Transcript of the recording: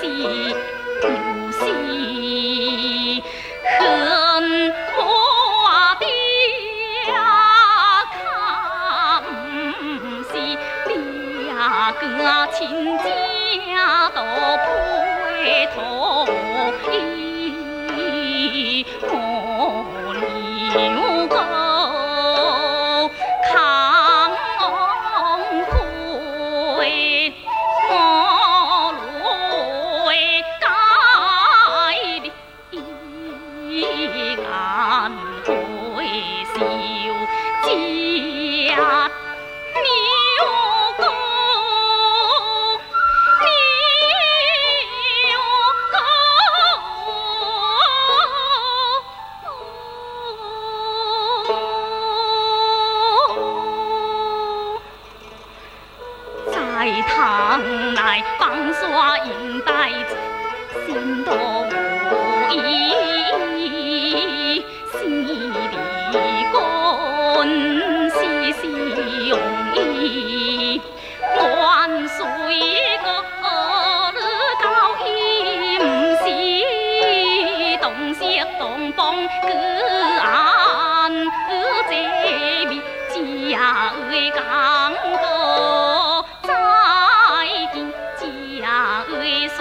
心不恨我爹他不个亲家都不难回首家牛在堂刷银带子心头无依风隔岸，而在边家儿讲道，再见家儿说。